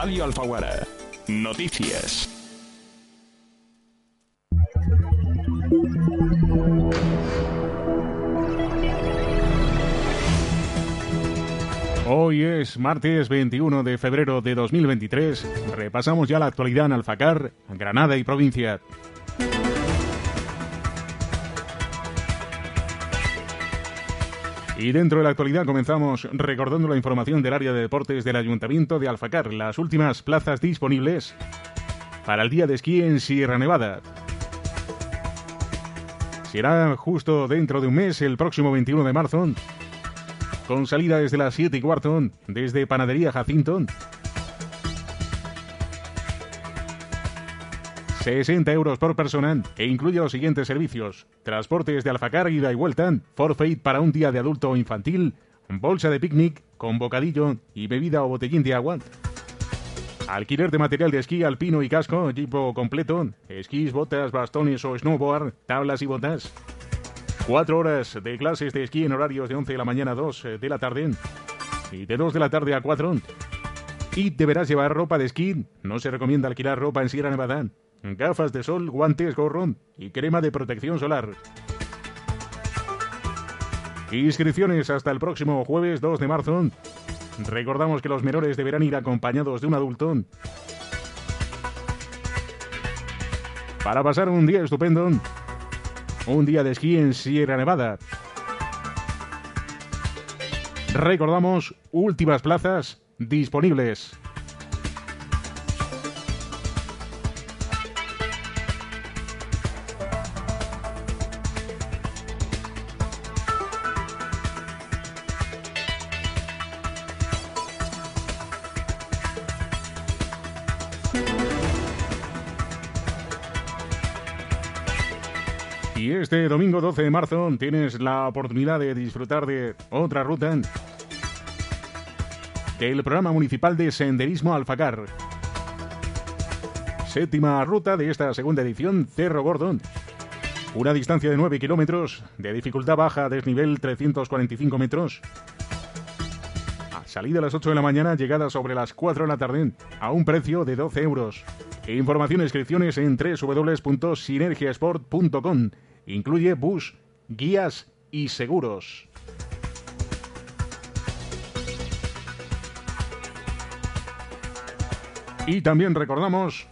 Radio Alfaguara. Noticias. Hoy es martes 21 de febrero de 2023. Repasamos ya la actualidad en Alfacar, Granada y provincia. Y dentro de la actualidad comenzamos recordando la información del área de deportes del Ayuntamiento de Alfacar, las últimas plazas disponibles para el día de esquí en Sierra Nevada. Será justo dentro de un mes, el próximo 21 de marzo, con salida desde las 7 y cuarto, desde Panadería Jacinto, 60 euros por persona e incluye los siguientes servicios. Transportes de Alfacar, ida y vuelta, forfait para un día de adulto o infantil, bolsa de picnic con bocadillo y bebida o botellín de agua. Alquiler de material de esquí alpino y casco, equipo completo, esquís, botas, bastones o snowboard, tablas y botas. Cuatro horas de clases de esquí en horarios de 11 de la mañana a 2 de la tarde y de 2 de la tarde a 4. Y deberás llevar ropa de esquí. No se recomienda alquilar ropa en Sierra Nevada gafas de sol, guantes, gorro y crema de protección solar. Inscripciones hasta el próximo jueves 2 de marzo. Recordamos que los menores deberán ir acompañados de un adulto. Para pasar un día estupendo. Un día de esquí en Sierra Nevada. Recordamos últimas plazas disponibles. Y este domingo 12 de marzo tienes la oportunidad de disfrutar de otra ruta del programa municipal de Senderismo Alfacar. Séptima ruta de esta segunda edición, Cerro Gordon. Una distancia de 9 kilómetros, de dificultad baja, desnivel 345 metros. A salida a las 8 de la mañana, llegada sobre las 4 de la tarde, a un precio de 12 euros. Información e inscripciones en www.sinergiasport.com Incluye bus, guías y seguros. Y también recordamos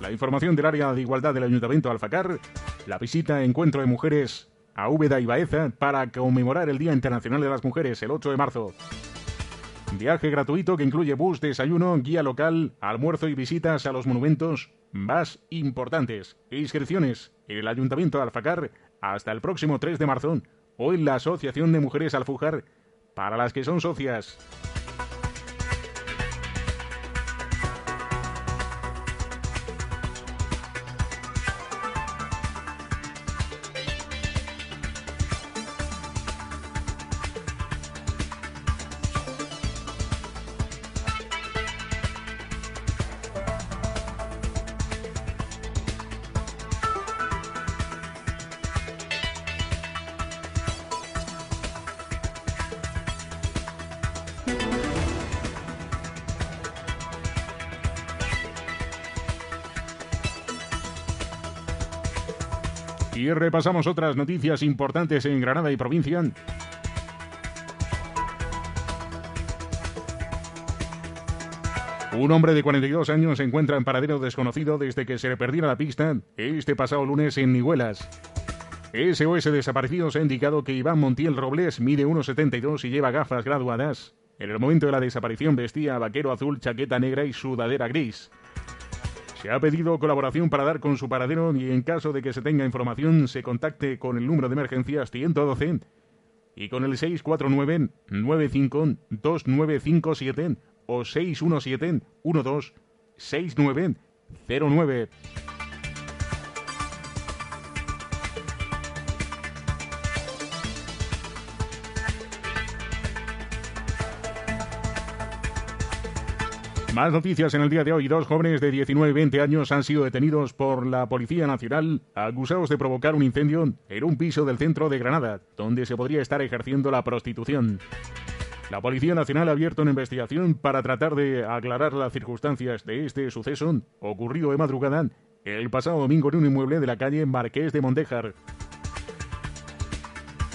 la información del área de igualdad del Ayuntamiento de Alfacar, la visita Encuentro de Mujeres a Úbeda y Baeza para conmemorar el Día Internacional de las Mujeres el 8 de marzo. Viaje gratuito que incluye bus, desayuno, guía local, almuerzo y visitas a los monumentos más importantes. Inscripciones en el Ayuntamiento de Alfacar hasta el próximo 3 de marzo o en la Asociación de Mujeres Alfujar para las que son socias. Y repasamos otras noticias importantes en Granada y provincia. Un hombre de 42 años se encuentra en paradero desconocido desde que se le perdiera la pista este pasado lunes en Nihuelas. SOS Desaparecidos ha indicado que Iván Montiel Robles mide 1,72 y lleva gafas graduadas. En el momento de la desaparición vestía vaquero azul, chaqueta negra y sudadera gris. Se ha pedido colaboración para dar con su paradero y en caso de que se tenga información se contacte con el número de emergencias 112 y con el 649 952957 o 617 Más noticias en el día de hoy. Dos jóvenes de 19 y 20 años han sido detenidos por la Policía Nacional acusados de provocar un incendio en un piso del centro de Granada, donde se podría estar ejerciendo la prostitución. La Policía Nacional ha abierto una investigación para tratar de aclarar las circunstancias de este suceso ocurrido de madrugada el pasado domingo en un inmueble de la calle Marqués de Mondejar.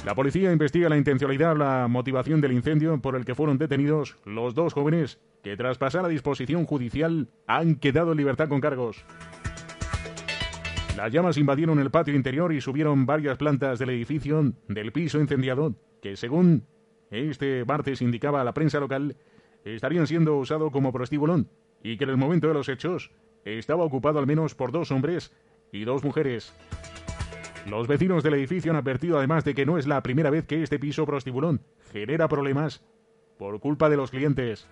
La policía investiga la intencionalidad la motivación del incendio por el que fueron detenidos los dos jóvenes que tras pasar a disposición judicial han quedado en libertad con cargos. Las llamas invadieron el patio interior y subieron varias plantas del edificio del piso incendiado, que según este martes indicaba la prensa local, estarían siendo usados como prostíbulo y que en el momento de los hechos estaba ocupado al menos por dos hombres y dos mujeres. Los vecinos del edificio han advertido además de que no es la primera vez que este piso prostibulón genera problemas por culpa de los clientes.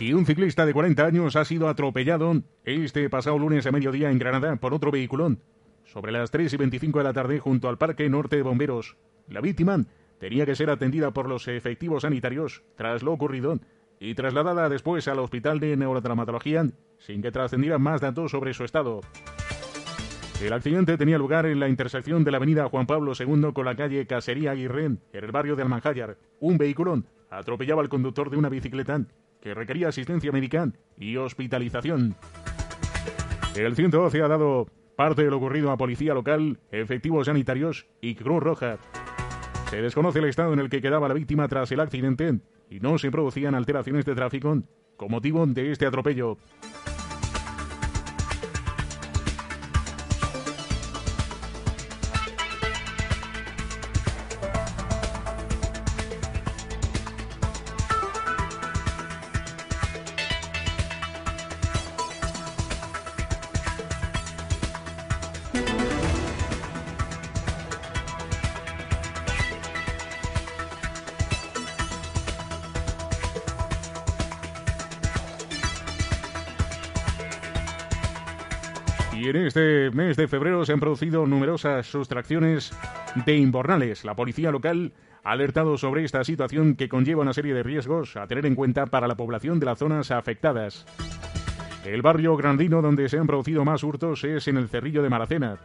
Y un ciclista de 40 años ha sido atropellado este pasado lunes a mediodía en Granada por otro vehiculón. Sobre las 3 y 25 de la tarde junto al Parque Norte de Bomberos. La víctima tenía que ser atendida por los efectivos sanitarios tras lo ocurrido y trasladada después al Hospital de Neurotraumatología sin que trascendieran más datos sobre su estado. El accidente tenía lugar en la intersección de la avenida Juan Pablo II con la calle Casería Aguirre, en el barrio de Almanjayar. Un vehículo atropellaba al conductor de una bicicleta que requería asistencia médica y hospitalización. El 112 ha dado parte de lo ocurrido a policía local, efectivos sanitarios y Cruz Roja. Se desconoce el estado en el que quedaba la víctima tras el accidente y no se producían alteraciones de tráfico con motivo de este atropello. Y en este mes de febrero se han producido numerosas sustracciones de inbornales. La policía local ha alertado sobre esta situación que conlleva una serie de riesgos a tener en cuenta para la población de las zonas afectadas. El barrio grandino donde se han producido más hurtos es en el Cerrillo de Maracena.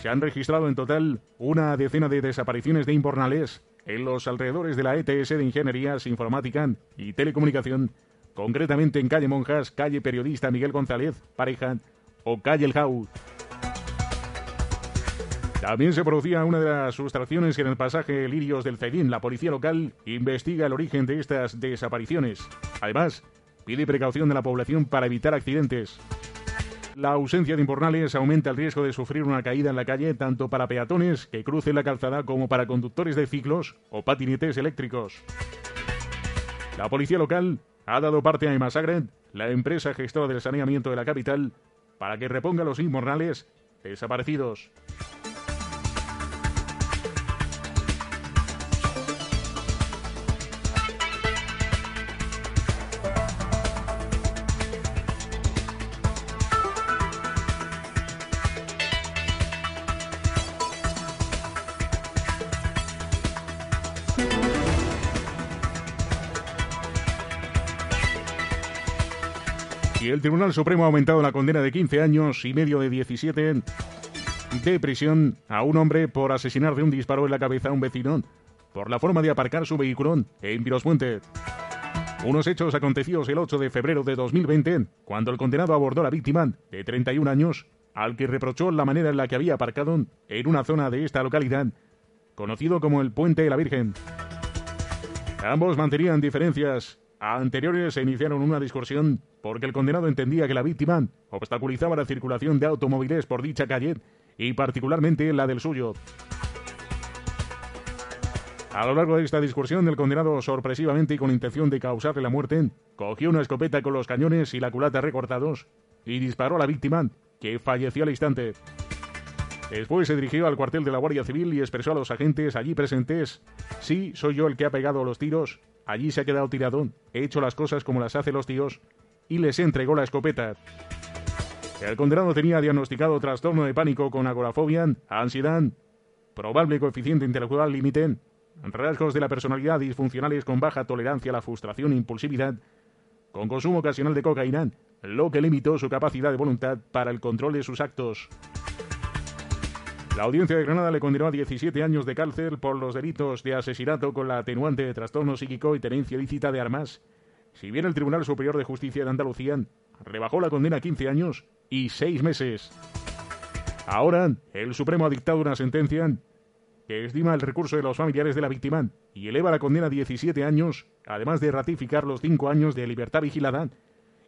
Se han registrado en total una decena de desapariciones de inbornales en los alrededores de la ETS de Ingenierías, Informática y Telecomunicación, concretamente en calle Monjas, calle Periodista Miguel González, Pareja, o calle El. También se producía una de las sustracciones en el pasaje Lirios del Cedín. La policía local investiga el origen de estas desapariciones. Además, pide precaución de la población para evitar accidentes. La ausencia de imbornales aumenta el riesgo de sufrir una caída en la calle tanto para peatones que crucen la calzada como para conductores de ciclos o patinetes eléctricos. La policía local ha dado parte a Emasagret, la empresa gestora del saneamiento de la capital, para que reponga los inmornales desaparecidos. Y el Tribunal Supremo ha aumentado la condena de 15 años y medio de 17 de prisión a un hombre por asesinar de un disparo en la cabeza a un vecino por la forma de aparcar su vehículo en Virospuente. Unos hechos acontecidos el 8 de febrero de 2020, cuando el condenado abordó a la víctima de 31 años, al que reprochó la manera en la que había aparcado en una zona de esta localidad, conocido como el Puente de la Virgen. Ambos mantenían diferencias anteriores se iniciaron una discusión porque el condenado entendía que la víctima obstaculizaba la circulación de automóviles por dicha calle y particularmente la del suyo. A lo largo de esta discusión, el condenado, sorpresivamente y con intención de causarle la muerte, cogió una escopeta con los cañones y la culata recortados y disparó a la víctima, que falleció al instante. Después se dirigió al cuartel de la Guardia Civil y expresó a los agentes allí presentes, sí, soy yo el que ha pegado los tiros, allí se ha quedado tirado, he hecho las cosas como las hace los tíos, y les entregó la escopeta. El condenado tenía diagnosticado trastorno de pánico con agorafobia, ansiedad, probable coeficiente intelectual límite rasgos de la personalidad disfuncionales con baja tolerancia a la frustración e impulsividad, con consumo ocasional de cocaína, lo que limitó su capacidad de voluntad para el control de sus actos. La audiencia de Granada le condenó a 17 años de cárcel por los delitos de asesinato con la atenuante de trastorno psíquico y tenencia ilícita de armas. Si bien el Tribunal Superior de Justicia de Andalucía rebajó la condena a 15 años y 6 meses. Ahora, el Supremo ha dictado una sentencia que estima el recurso de los familiares de la víctima y eleva la condena a 17 años, además de ratificar los 5 años de libertad vigilada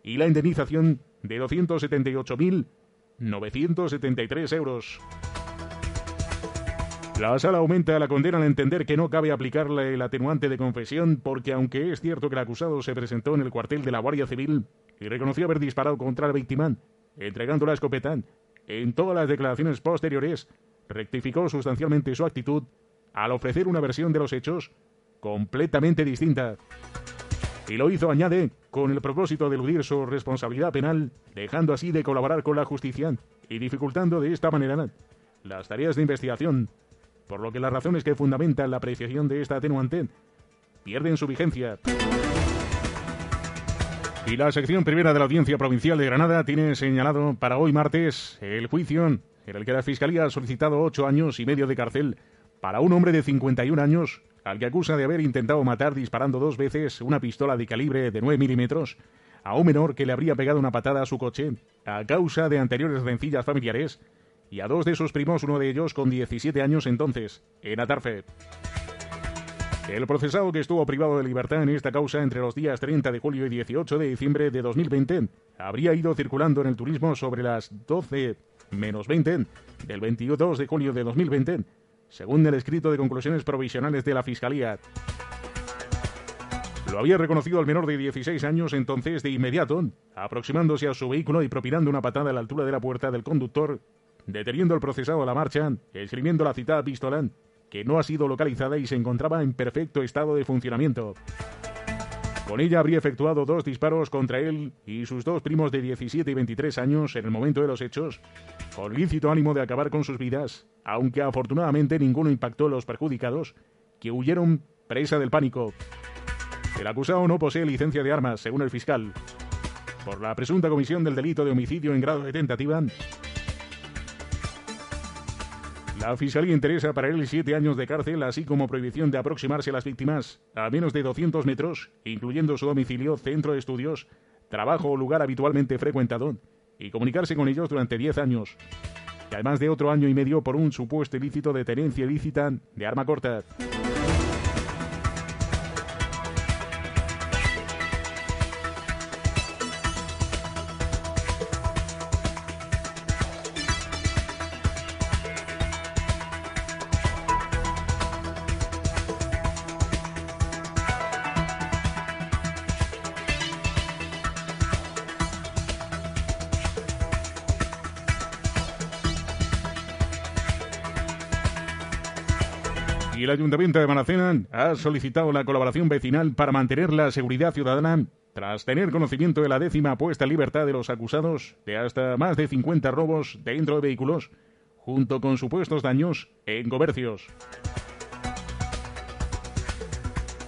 y la indemnización de 278.973 euros. La sala aumenta la condena al entender que no cabe aplicarle el atenuante de confesión porque aunque es cierto que el acusado se presentó en el cuartel de la Guardia Civil y reconoció haber disparado contra la víctima, entregando la escopeta, en todas las declaraciones posteriores rectificó sustancialmente su actitud al ofrecer una versión de los hechos completamente distinta. Y lo hizo, añade, con el propósito de eludir su responsabilidad penal, dejando así de colaborar con la justicia y dificultando de esta manera las tareas de investigación, por lo que las razones que fundamentan la apreciación de esta atenuante pierden su vigencia. Y la sección primera de la Audiencia Provincial de Granada tiene señalado para hoy martes el juicio en el que la Fiscalía ha solicitado ocho años y medio de cárcel para un hombre de 51 años al que acusa de haber intentado matar disparando dos veces una pistola de calibre de 9 milímetros a un menor que le habría pegado una patada a su coche a causa de anteriores rencillas familiares y a dos de sus primos, uno de ellos con 17 años entonces, en Atarfe. El procesado que estuvo privado de libertad en esta causa entre los días 30 de julio y 18 de diciembre de 2020 habría ido circulando en el turismo sobre las 12 menos 20 del 22 de julio de 2020, según el escrito de conclusiones provisionales de la Fiscalía. Lo había reconocido al menor de 16 años entonces de inmediato, aproximándose a su vehículo y propinando una patada a la altura de la puerta del conductor, deteniendo al procesado a la marcha, escribiendo la citada pistola que no ha sido localizada y se encontraba en perfecto estado de funcionamiento. Con ella habría efectuado dos disparos contra él y sus dos primos de 17 y 23 años en el momento de los hechos, con lícito ánimo de acabar con sus vidas, aunque afortunadamente ninguno impactó a los perjudicados, que huyeron presa del pánico. El acusado no posee licencia de armas, según el fiscal. Por la presunta comisión del delito de homicidio en grado de tentativa, la Fiscalía interesa para él siete años de cárcel, así como prohibición de aproximarse a las víctimas a menos de 200 metros, incluyendo su domicilio, centro de estudios, trabajo o lugar habitualmente frecuentado, y comunicarse con ellos durante 10 años. Y además de otro año y medio por un supuesto ilícito de tenencia ilícita de arma corta. El Ayuntamiento de Manacena ha solicitado la colaboración vecinal para mantener la seguridad ciudadana tras tener conocimiento de la décima puesta en libertad de los acusados de hasta más de 50 robos dentro de vehículos, junto con supuestos daños en comercios.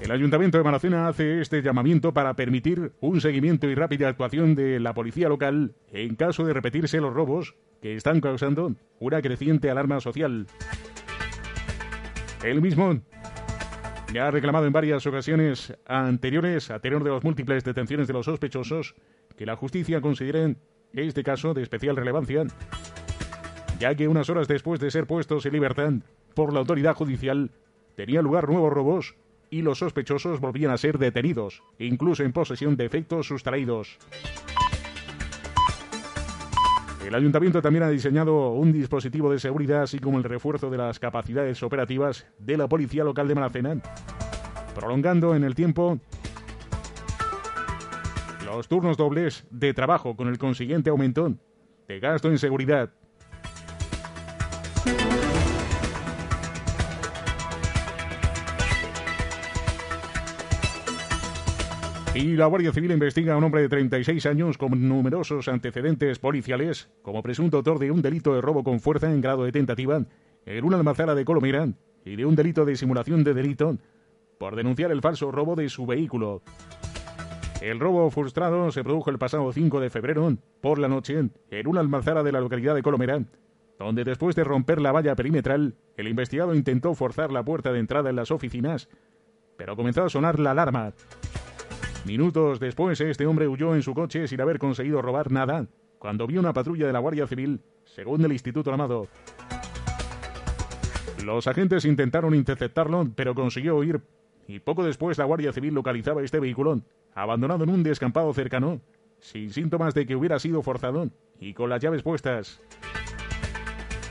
El Ayuntamiento de Manacena hace este llamamiento para permitir un seguimiento y rápida actuación de la policía local en caso de repetirse los robos que están causando una creciente alarma social. Él mismo ya ha reclamado en varias ocasiones anteriores, a tenor de las múltiples detenciones de los sospechosos, que la justicia considere este caso de especial relevancia, ya que unas horas después de ser puestos en libertad por la autoridad judicial, tenían lugar nuevos robos y los sospechosos volvían a ser detenidos, incluso en posesión de efectos sustraídos. El ayuntamiento también ha diseñado un dispositivo de seguridad, así como el refuerzo de las capacidades operativas de la Policía Local de Malacena, prolongando en el tiempo los turnos dobles de trabajo con el consiguiente aumento de gasto en seguridad. Y la Guardia Civil investiga a un hombre de 36 años con numerosos antecedentes policiales como presunto autor de un delito de robo con fuerza en grado de tentativa en una almazara de Colomera y de un delito de simulación de delito por denunciar el falso robo de su vehículo. El robo frustrado se produjo el pasado 5 de febrero por la noche en una almazara de la localidad de Colomera, donde después de romper la valla perimetral, el investigado intentó forzar la puerta de entrada en las oficinas, pero comenzó a sonar la alarma. Minutos después, este hombre huyó en su coche sin haber conseguido robar nada, cuando vio una patrulla de la Guardia Civil, según el Instituto Armado. Los agentes intentaron interceptarlo, pero consiguió huir, y poco después la Guardia Civil localizaba este vehículo, abandonado en un descampado cercano, sin síntomas de que hubiera sido forzado, y con las llaves puestas.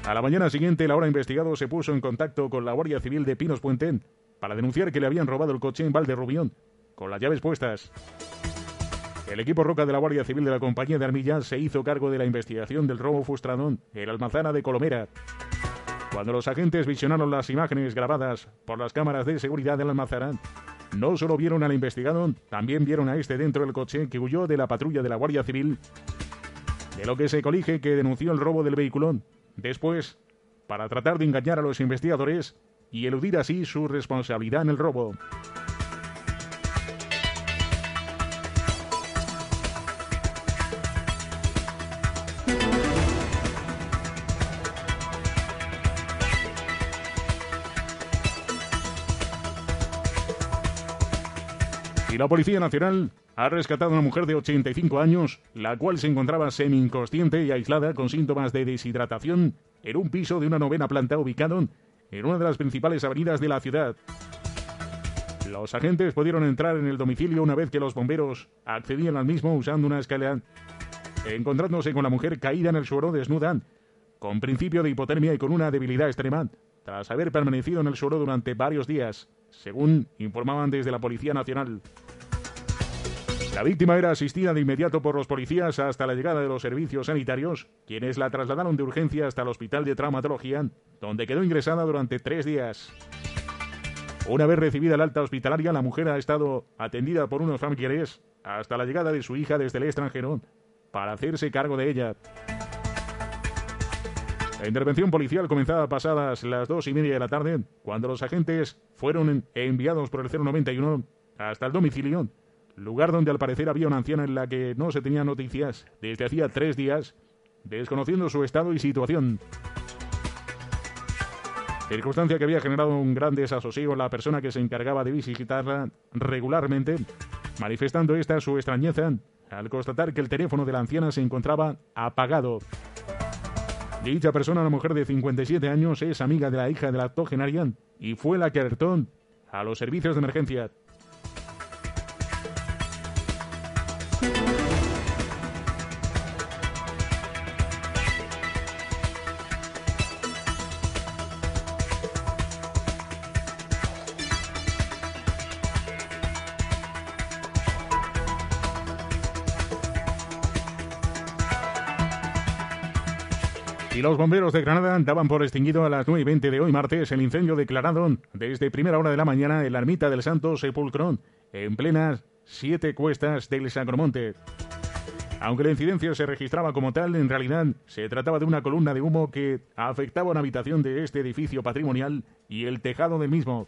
A la mañana siguiente, el ahora investigado se puso en contacto con la Guardia Civil de Pinos Puente para denunciar que le habían robado el coche en Valderrubión, con las llaves puestas. El equipo Roca de la Guardia Civil de la Compañía de Armillas se hizo cargo de la investigación del robo frustrado en Almazana de Colomera. Cuando los agentes visionaron las imágenes grabadas por las cámaras de seguridad del Almazara, no solo vieron al investigado, también vieron a este dentro del coche que huyó de la patrulla de la Guardia Civil, de lo que se colige que denunció el robo del vehículo. Después, para tratar de engañar a los investigadores y eludir así su responsabilidad en el robo. Y la Policía Nacional ha rescatado a una mujer de 85 años, la cual se encontraba semi-inconsciente y aislada con síntomas de deshidratación en un piso de una novena planta ubicado en una de las principales avenidas de la ciudad. Los agentes pudieron entrar en el domicilio una vez que los bomberos accedían al mismo usando una escalera, encontrándose con la mujer caída en el suelo desnuda, con principio de hipotermia y con una debilidad extrema, tras haber permanecido en el suelo durante varios días, según informaban desde la Policía Nacional. La víctima era asistida de inmediato por los policías hasta la llegada de los servicios sanitarios, quienes la trasladaron de urgencia hasta el Hospital de Traumatología, donde quedó ingresada durante tres días. Una vez recibida la alta hospitalaria, la mujer ha estado atendida por unos familiares hasta la llegada de su hija desde el extranjero para hacerse cargo de ella. La intervención policial comenzaba pasadas las dos y media de la tarde, cuando los agentes fueron enviados por el 091 hasta el domicilio lugar donde al parecer había una anciana en la que no se tenía noticias desde hacía tres días, desconociendo su estado y situación. Circunstancia que había generado un gran desasosiego en la persona que se encargaba de visitarla regularmente, manifestando esta su extrañeza al constatar que el teléfono de la anciana se encontraba apagado. Dicha persona, una mujer de 57 años, es amiga de la hija de la octogenaria y fue la que alertó a los servicios de emergencia. Los bomberos de Granada daban por extinguido a las 9 y 20 de hoy martes el incendio declarado desde primera hora de la mañana en la ermita del Santo Sepulcro, en plenas siete cuestas del Sacromonte. Aunque la incidencia se registraba como tal, en realidad se trataba de una columna de humo que afectaba una habitación de este edificio patrimonial y el tejado del mismo.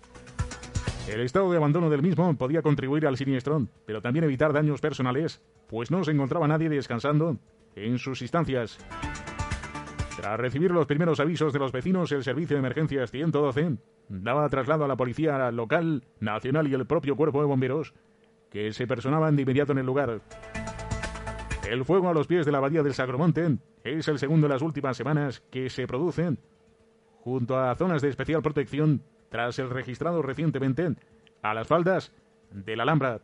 El estado de abandono del mismo podía contribuir al siniestro, pero también evitar daños personales, pues no se encontraba nadie descansando en sus instancias. Tras recibir los primeros avisos de los vecinos, el Servicio de Emergencias 112 daba traslado a la Policía Local, Nacional y el propio Cuerpo de Bomberos, que se personaban de inmediato en el lugar. El fuego a los pies de la abadía del Sagromonte es el segundo de las últimas semanas que se produce junto a zonas de especial protección tras el registrado recientemente a las faldas de la Alhambra.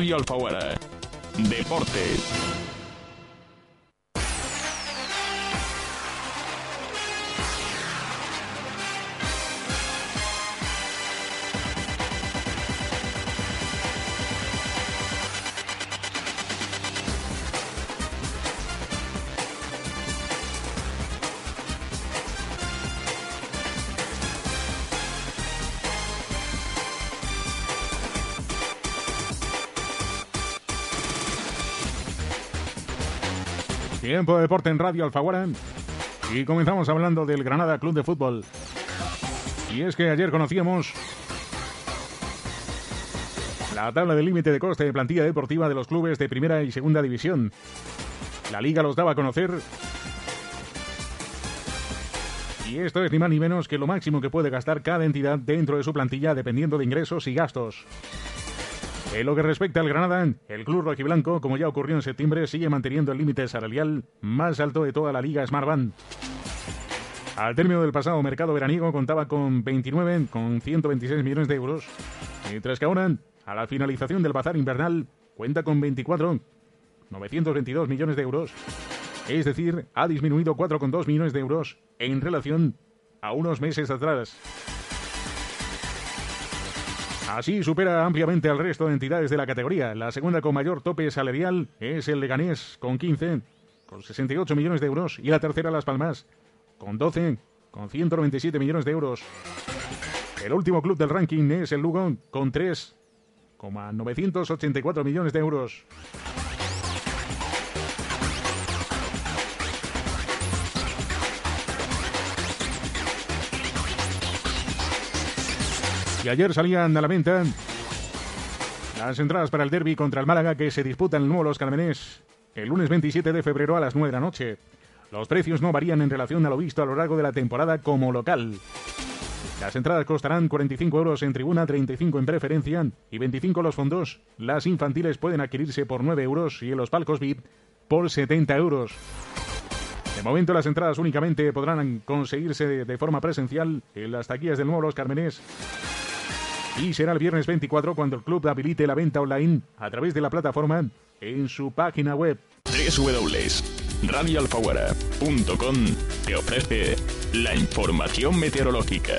Radio Alfaguara. Deportes. Tiempo de deporte en Radio Alfaguara. Y comenzamos hablando del Granada Club de Fútbol. Y es que ayer conocíamos la tabla del límite de coste de plantilla deportiva de los clubes de primera y segunda división. La liga los daba a conocer. Y esto es ni más ni menos que lo máximo que puede gastar cada entidad dentro de su plantilla dependiendo de ingresos y gastos. En lo que respecta al Granada, el club rojiblanco, como ya ocurrió en septiembre, sigue manteniendo el límite salarial más alto de toda la liga Smartband. Al término del pasado mercado veraniego contaba con 29, con 126 millones de euros, mientras que ahora, a la finalización del bazar invernal, cuenta con 24, 922 millones de euros. Es decir, ha disminuido 4,2 millones de euros en relación a unos meses atrás. Así supera ampliamente al resto de entidades de la categoría. La segunda con mayor tope salarial es el Leganés, con 15, con 68 millones de euros. Y la tercera, Las Palmas, con 12, con 197 millones de euros. El último club del ranking es el Lugo, con 3,984 millones de euros. Y ayer salían a la venta las entradas para el derby contra el Málaga que se disputa en el nuevo Los Carmenés el lunes 27 de febrero a las 9 de la noche. Los precios no varían en relación a lo visto a lo largo de la temporada como local. Las entradas costarán 45 euros en tribuna, 35 en preferencia y 25 los fondos. Las infantiles pueden adquirirse por 9 euros y en los palcos VIP por 70 euros. De momento las entradas únicamente podrán conseguirse de forma presencial en las taquillas del nuevo Los Carmenés y será el viernes 24 cuando el club habilite la venta online a través de la plataforma en su página web. www.radioalfaguara.com te ofrece la información meteorológica.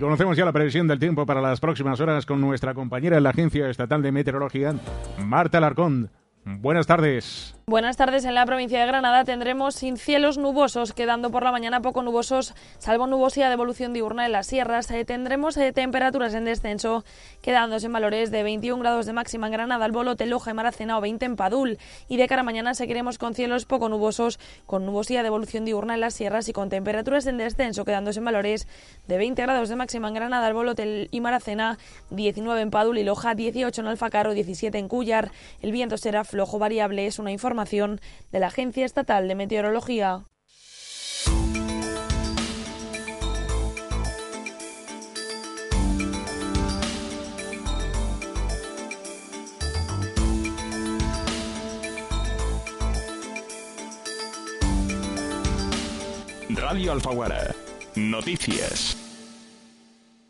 Conocemos ya la previsión del tiempo para las próximas horas con nuestra compañera en la Agencia Estatal de Meteorología, Marta Larcón. Buenas tardes. Buenas tardes. En la provincia de Granada tendremos sin cielos nubosos, quedando por la mañana poco nubosos, salvo nubosidad de evolución diurna en las sierras. Eh, tendremos eh, temperaturas en descenso, quedándose en valores de 21 grados de máxima en Granada, Albolote, Loja y Maracena o 20 en Padul. Y de cara a mañana seguiremos con cielos poco nubosos, con nubosidad de evolución diurna en las sierras y con temperaturas en descenso, quedándose en valores de 20 grados de máxima en Granada, Albolote y Maracena, 19 en Padul y Loja, 18 en Alfacaro, 17 en Cuyar. El viento será flojo variable, es una de la Agencia Estatal de Meteorología. Radio Alfaguara. Noticias.